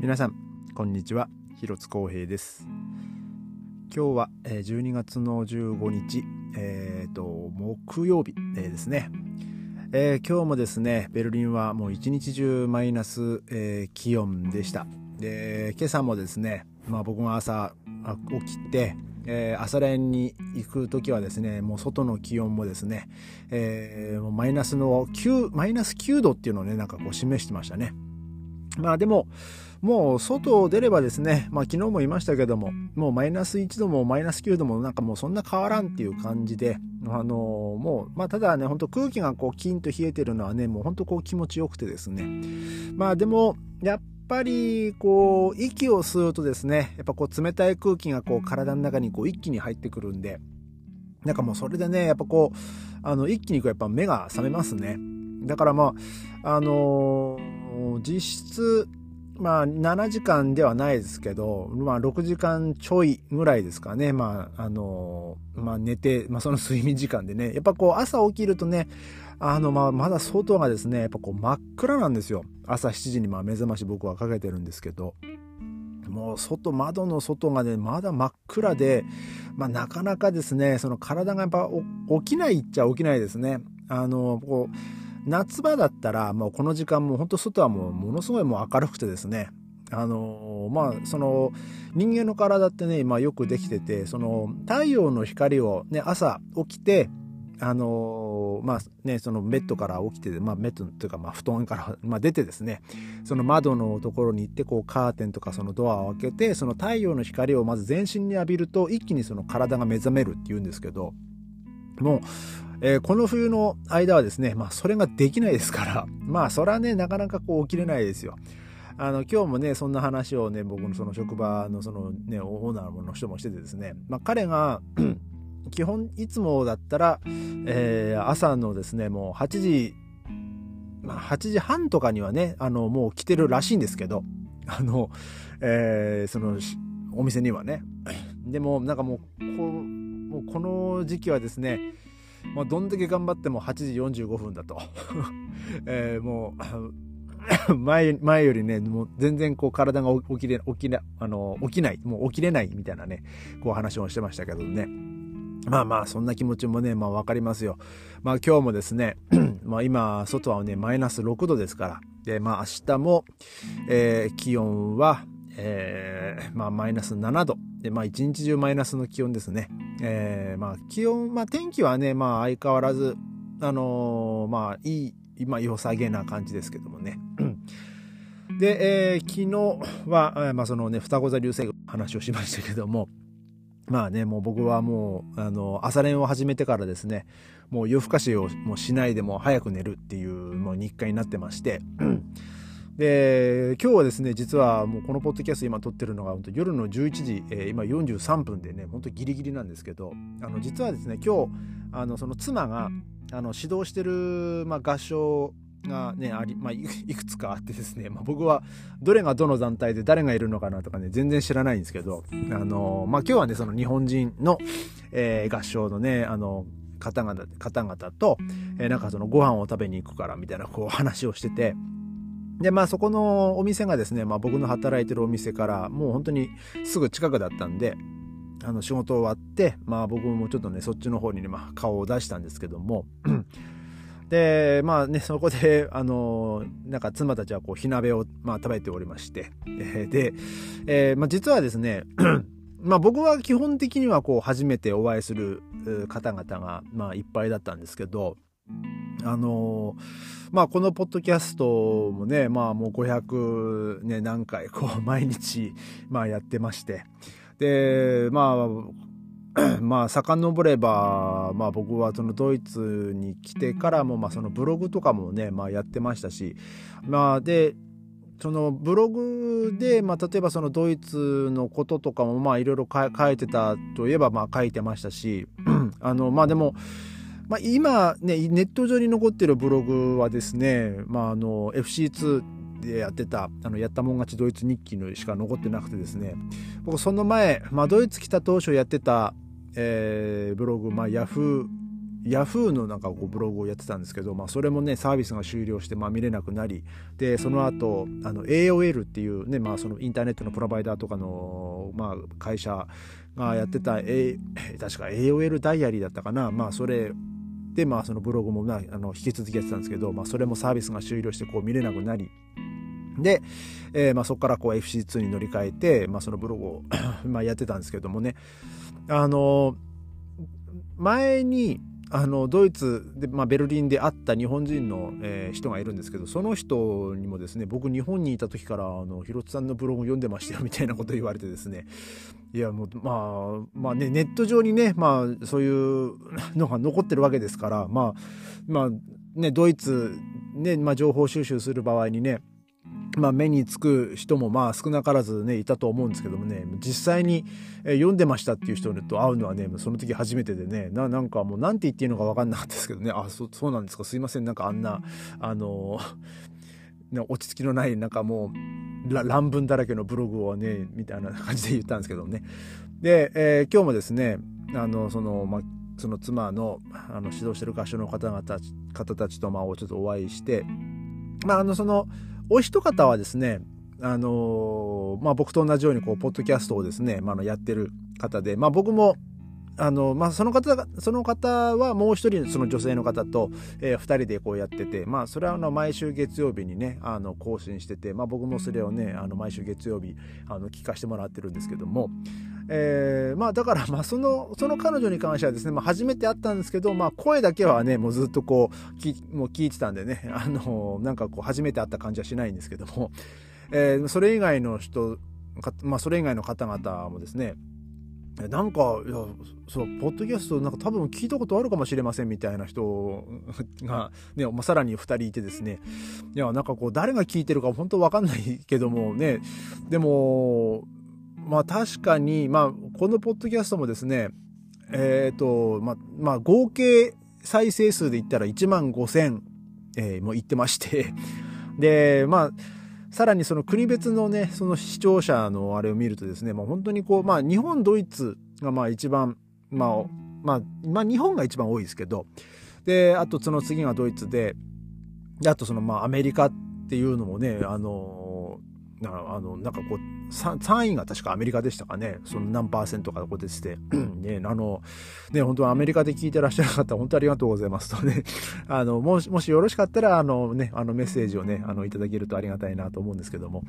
皆さんこんにちは。広津光平です。今日は12月の15日えっ、ー、と木曜日ですね、えー、今日もですねベルリンはもう一日中マイナス、えー、気温でした。で今朝もですねまあ僕が朝起きてえー、朝練に行く時はですねもう外の気温もですね、えー、マイナスの9マイナス9度っていうのをねなんかこう示してましたね。まあでももう外を出ればですね、まあ昨日も言いましたけども、もうマイナス1度もマイナス9度もなんかもうそんな変わらんっていう感じで、あのー、もう、まあただね、ほんと空気がこうキンと冷えてるのはね、もうほんとこう気持ちよくてですね。まあでも、やっぱりこう息を吸うとですねやっぱこう冷たい空気がこう体の中にこう一気に入ってくるんでなんかもうそれでねやっぱこうあの一気にこうやっぱ目が覚めますねだからまああのー、実質まあ7時間ではないですけど、まあ6時間ちょいぐらいですかね。まああのまあ寝て、まあその睡眠時間でね、やっぱこう朝起きるとね、あのまあまだ外がですね、やっぱこう真っ暗なんですよ。朝7時にまあ目覚まし僕はかけてるんですけど。もう外、窓の外がね、まだ真っ暗で、まあなかなかですね、その体がやっぱ起きないっちゃ起きないですね。あの、こう、夏場だったらもうこの時間も本当外はもうものすごいもう明るくてですね。あのまあその人間の体ってね今よくできててその太陽の光をね朝起きてあのまあねそのベッドから起きて、まあ、ベッドというかまあ布団から、まあ、出てですねその窓のところに行ってこうカーテンとかそのドアを開けてその太陽の光をまず全身に浴びると一気にその体が目覚めるっていうんですけどもうえー、この冬の間はですね、まあそれができないですから、まあそれはね、なかなかこう起きれないですよ。あの今日もねそんな話をね僕のその職場のそのねオーナーの人もしててですね、まあ、彼が 基本いつもだったら、えー、朝のですねもう8時、まあ、8時半とかにはねあのもう来てるらしいんですけどあの、えー、そのお店にはねでもなんかもうこもうこの時期はですねまあ、どんだけ頑張っても8時45分だと。えー、もう 前、前よりね、もう全然こう体が起きれ、起きな、あの、起きない、もう起きれないみたいなね、こう話をしてましたけどね。まあまあ、そんな気持ちもね、まあわかりますよ。まあ今日もですね、まあ今、外はね、マイナス6度ですから。で、まあ明日も、えー、気温は、えー、まあマイナス7度。で、まあ一日中マイナスの気温ですね。えー、まあ気温、まあ天気はね、まあ相変わらず、あのー、まあいい、今良さげな感じですけどもね。で、えー、昨日は、まあそのね、双子座流星群の話をしましたけども、まあね、もう僕はもう、あの、朝練を始めてからですね、もう夜更かしをもうしないでも早く寝るっていう、もう日課になってまして、で今日はですね実はもうこのポッドキャスト今撮ってるのが本当夜の11時、えー、今43分でね本当ギリギリなんですけどあの実はですね今日あのその妻があの指導してる、まあ、合唱がねあり、まあ、いくつかあってですね、まあ、僕はどれがどの団体で誰がいるのかなとかね全然知らないんですけどあの、まあ、今日はねその日本人の、えー、合唱のねあの方々方々と、えー、なんかそのご飯を食べに行くからみたいなこう話をしてて。で、まあそこのお店がですね、まあ僕の働いてるお店からもう本当にすぐ近くだったんで、あの仕事終わって、まあ僕もちょっとね、そっちの方にね、まあ顔を出したんですけども、で、まあね、そこで、あの、なんか妻たちはこう火鍋を、まあ、食べておりまして、え、で、えー、まあ実はですね、まあ僕は基本的にはこう初めてお会いする方々が、まあいっぱいだったんですけど、あのまあこのポッドキャストもね、まあもう500ね、何回こう 毎日、まあやってまして。で、まあ、まあ遡れば、まあ僕はそのドイツに来てからも、まあそのブログとかもね、まあやってましたし、まあで、そのブログで、まあ、例えばそのドイツのこととかもまあいろいろ書いてたといえばまあ書いてましたし あのまあでもまあ、今ね、ネット上に残ってるブログはですね、まあ、あの、FC2 でやってた、あの、やったもん勝ちドイツ日記のしか残ってなくてですね、僕その前、まあ、ドイツ来た当初やってた、えー、ブログ、まあ、ヤフーヤフーのなんかこうブログをやってたんですけど、まあ、それもねサービスが終了してまあ見れなくなりでその後あの AOL っていうね、まあ、そのインターネットのプロバイダーとかの、まあ、会社がやってた、A、確か AOL ダイアリーだったかな、まあ、それで、まあ、そのブログもなあの引き続きやってたんですけど、まあ、それもサービスが終了してこう見れなくなり。で、えー、まあ、そこからこう FC2 に乗り換えて、まあ、そのブログを まあやってたんですけどもね。あの前にあのドイツで、まあ、ベルリンで会った日本人の、えー、人がいるんですけどその人にもですね僕日本にいた時からあの広津さんのブログ読んでましたよみたいなこと言われてですね。いやもうまあまあねネット上にねまあそういう のが残ってるわけですからまあまあねドイツね、まあ、情報収集する場合にねまあ、目につく人もまあ少なからずねいたと思うんですけどもね実際に読んでましたっていう人と会うのはねその時初めてでねななんかもう何て言っていいのか分かんなかったですけどね。あそそうなんですか。すいません。なんかあんなあの 落ち着きのないなんかもう乱文だらけのブログをねみたいな感じで言ったんですけどね。で、えー、今日もですねあのそのまあその妻のあの指導してる合唱の方々方たちとまあちょっとお会いしてまああのそのお一方はですね、あのー、まあ、僕と同じようにこうポッドキャストをですね、まあ、やってる方で、まあ、僕もあのまあ、その方その方はもう一人その女性の方と、えー、2人でこうやってて、まあ、それはあの毎週月曜日にねあの更新してて、まあ、僕もそれをねあの毎週月曜日あの聞かせてもらってるんですけども、えー、まあだからまあそのその彼女に関してはですね、まあ、初めて会ったんですけど、まあ、声だけはねもうずっとこうきもう聞いてたんでねあのなんかこう初めて会った感じはしないんですけども、えー、それ以外の人まあそれ以外の方々もですねなんか、いや、そう、ポッドキャスト、なんか多分聞いたことあるかもしれませんみたいな人が、ね、まあ、さらに2人いてですね、いや、なんかこう、誰が聞いてるか本当わかんないけどもね、でも、まあ確かに、まあ、このポッドキャストもですね、えっ、ー、と、まあ、まあ、合計再生数で言ったら1万5000、えー、もう言ってまして、で、まあ、さらにその国別のね、その視聴者のあれを見るとですね、もう本当にこう、まあ日本、ドイツがまあ一番、まあ、まあ、まあ日本が一番多いですけど、で、あとその次がドイツで、であとそのまあアメリカっていうのもね、あの、あのなんかこう 3, 3位が確かアメリカでしたかね。その何パーセントかこでして。ねあのね本当はアメリカで聞いてらっしゃる方本当ありがとうございますとね。あのもしもしよろしかったらあのねあのメッセージをねあのいただけるとありがたいなと思うんですけども、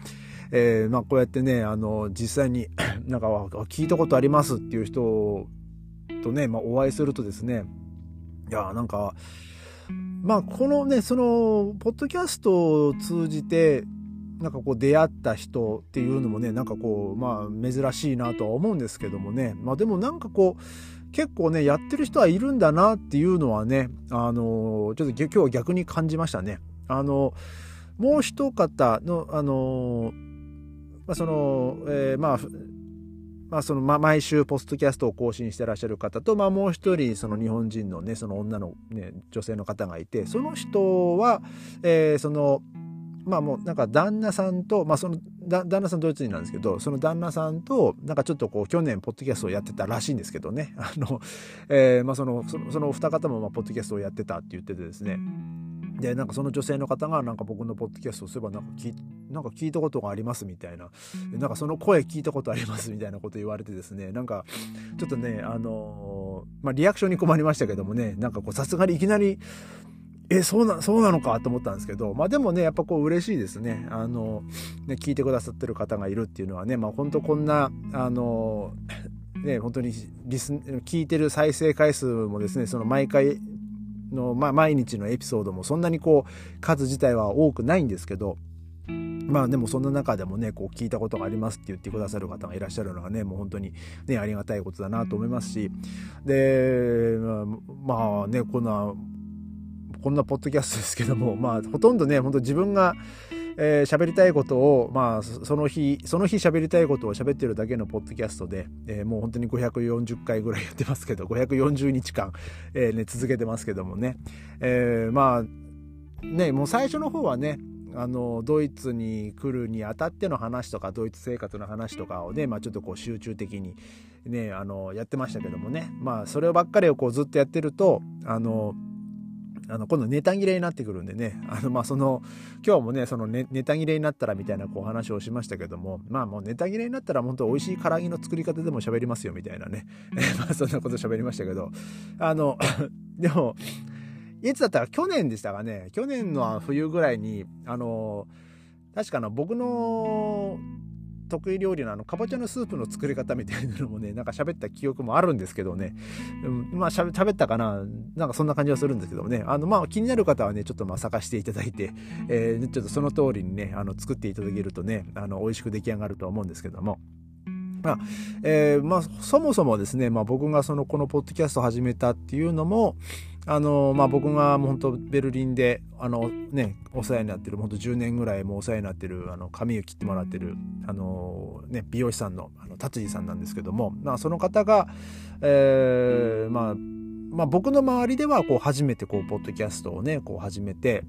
えー、まあこうやってねあの実際に なんか聞いたことありますっていう人とね、まあ、お会いするとですね。いやなんかまあこのねそのポッドキャストを通じてなんかこう出会った人っていうのもねなんかこうまあ珍しいなとは思うんですけどもねまあでもなんかこう結構ねやってる人はいるんだなっていうのはねあのちょっと今日は逆に感じましたね。あのもう一方のあのまあその、えー、まあまあそのま、毎週ポストキャストを更新してらっしゃる方と、まあ、もう一人その日本人のねその女の、ね、女性の方がいてその人は、えー、そのまあもうなんか旦那さんと、まあその旦那さんドイツ人なんですけど、その旦那さんと、なんかちょっとこう去年ポッドキャストをやってたらしいんですけどね、あの、えー、まあその、そのその二方もまあポッドキャストをやってたって言っててですね、で、なんかその女性の方がなんか僕のポッドキャストをすればなんか聞なんか聞いたことがありますみたいな、なんかその声聞いたことありますみたいなこと言われてですね、なんかちょっとね、あのー、まあリアクションに困りましたけどもね、なんかこうさすがにいきなりえ、そうな、そうなのかと思ったんですけど、まあでもね、やっぱこう嬉しいですね。あの、ね、聞いてくださってる方がいるっていうのはね、まあ本当こんな、あの、ね、本当にリス、聞いてる再生回数もですね、その毎回の、まあ毎日のエピソードもそんなにこう、数自体は多くないんですけど、まあでもそんな中でもね、こう聞いたことがありますって言ってくださる方がいらっしゃるのがね、もう本当にね、ありがたいことだなと思いますし、で、まあね、こんな、こんなポッドキャストですけども、まあ、ほとんどね、本当自分が、えー、喋りたいことを、まあ、その日、その日喋りたいことを喋ってるだけのポッドキャストで、えー、もう本当に540回ぐらいやってますけど、540日間、えー、ね、続けてますけどもね。えー、まあ、ね、もう最初の方はね、あのドイツに来るにあたっての話とかドイツ生活の話とかをね、まあ、ちょっとこう集中的に、ね、あの、やってましたけどもね。まあ、そればっかりをこうずっとやってると、あの、あの今度ネタ切れになってくるんでね。あのまあその今日もねそのネネタ切れになったらみたいなこう話をしましたけども。まあもうネタ切れになったら本当美味しい唐揚げの作り方でも喋りますよみたいなね。まあそんなこと喋りましたけど。あの でもいつだったか去年でしたかね。去年の冬ぐらいにあの確かな僕の得意料理のあのかぼちゃのスープの作り方みたいなのもねなんか喋った記憶もあるんですけどね、うん、まあ喋ったかな？なんかそんな感じはするんですけどもね。あのまあ気になる方はねちょっとまあ探していただいて、えー、ちょっとその通りにねあの作っていただけるとねあの美味しく出来上がるとは思うんですけども。まあえーまあ、そもそもですね、まあ、僕がそのこのポッドキャストを始めたっていうのも、あのまあ、僕が本当ベルリンであの、ね、お世話になってる本当10年ぐらいもお世話になってるあの髪を切ってもらってるあの、ね、美容師さんのあの達治さんなんですけども、まあ、その方が、えーまあまあ、僕の周りではこう初めてこうポッドキャストをねこう始めて、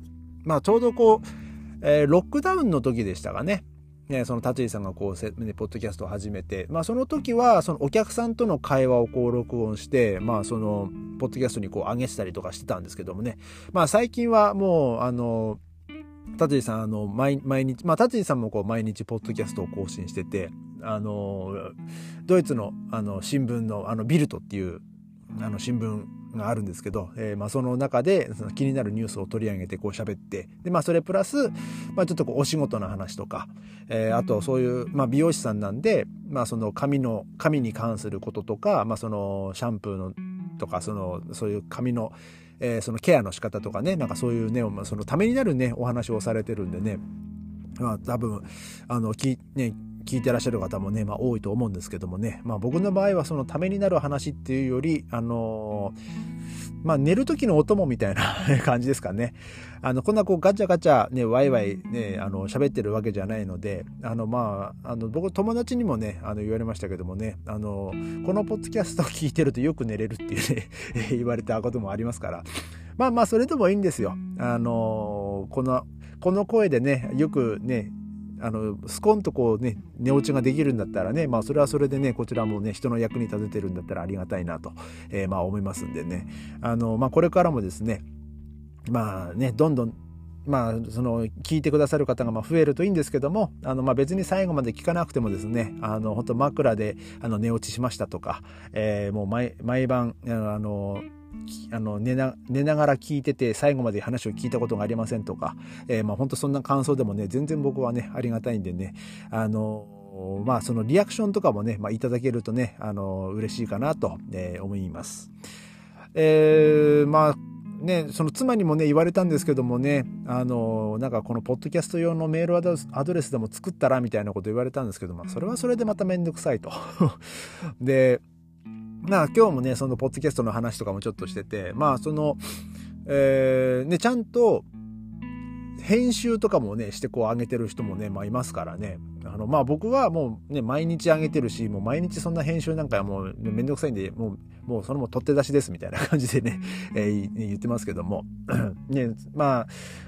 まあ、ちょうどこう、えー、ロックダウンの時でしたかね。ね、その達治さんがこう、ポッドキャストを始めて、まあ、その時はそのお客さんとの会話をこう録音して、まあ、そのポッドキャストにこう上げてたりとかしてたんですけどもね、まあ、最近はもうあの達治さんあの毎毎日まあ達治さんもこう毎日ポッドキャストを更新しててあのドイツのあの新聞のあのビルトっていうあの新聞があるんですけど、えー、まあその中でその気になるニュースを取り上げてこう喋ってで、まあ、それプラス、まあ、ちょっとこうお仕事の話とか、えー、あとそういう、まあ、美容師さんなんで、まあ、その髪の髪に関することとか、まあ、そのシャンプーのとかそのそういう髪の、えー、そのケアの仕方とかねなんかそういうねそのためになるねお話をされてるんでね。まあ多分あのきね聞いてらっしゃる方もね、まあ、多いと思うんですけどもね、まあ、僕の場合はそのためになる話っていうより、あのー、まあ、寝る時のお供みたいな 感じですかね。あの、こんなこうガチャガチャね、ワイワイね、あの、喋ってるわけじゃないので、あの、まあ、あの、僕友達にもね、あの、言われましたけどもね、あの、このポッドキャストを聞いてるとよく寝れるっていうね 言われたこともありますから、まあまあ、それでもいいんですよ。あのこの、この声でね、よくね、あのスコンとこうね寝落ちができるんだったらねまあそれはそれでねこちらもね人の役に立ててるんだったらありがたいなと、えー、まあ思いますんでね。あの、まあ、これからもですねまあねどんどんまあ、その聞いてくださる方がま増えるといいんですけどもあのまあ別に最後まで聞かなくてもですねあの本当枕であの寝落ちしましたとか、えー、もう毎毎晩あのあの寝ながら聞いてて最後まで話を聞いたことがありませんとか、えー、まあ本当そんな感想でもね全然僕はねありがたいんでねあのまあそのリアクションとかもね、まあ、いただけるとねあの嬉しいかなと、えー、思います。えー、まあね、その妻にもね言われたんですけどもねあのなんかこのポッドキャスト用のメールアドレスでも作ったらみたいなこと言われたんですけどもそれはそれでまためんどくさいと でまあ今日もね、そのポッドキャストの話とかもちょっとしてて、まあその、えー、ね、ちゃんと編集とかもね、してこう上げてる人もね、まあいますからね。あの、まあ僕はもうね、毎日上げてるし、もう毎日そんな編集なんかもうめんどくさいんで、もうもうそれも取って出しですみたいな感じでね、えー、言ってますけども、ね、まあ、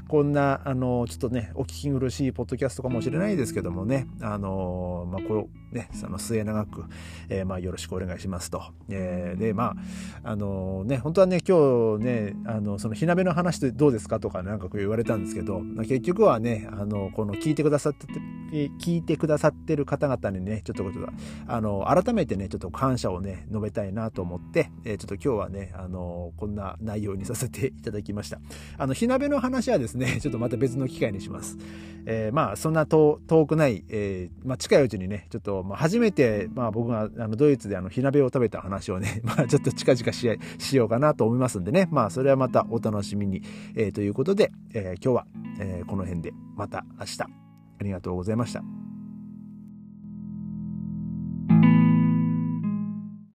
こんな、あの、ちょっとね、お聞き苦しいポッドキャストかもしれないですけどもね、あの、まあ、こう、ね、その末永く、えー、まあ、よろしくお願いしますと。えー、で、まあ、あのね、本当はね、今日ね、あの、その火鍋の話でどうですかとかなんかこう言われたんですけど、まあ、結局はね、あの、この聞いてくださって聞いてくださってる方々にね、ちょっと、あの、改めてね、ちょっと感謝をね、述べたいなと思って、えー、ちょっと今日はね、あの、こんな内容にさせていただきました。あの、火鍋の話はですね、ちょっとまた別の機会にします。えー、まあ、そんな遠くない、えー、まあ、近いうちにね、ちょっと、まあ、初めて、まあ、僕が、あの、ドイツであの、火鍋を食べた話をね、まあ、ちょっと近々ししようかなと思いますんでね、まあ、それはまたお楽しみに、えー、ということで、えー、今日は、えー、この辺で、また明日、ありがとうございました。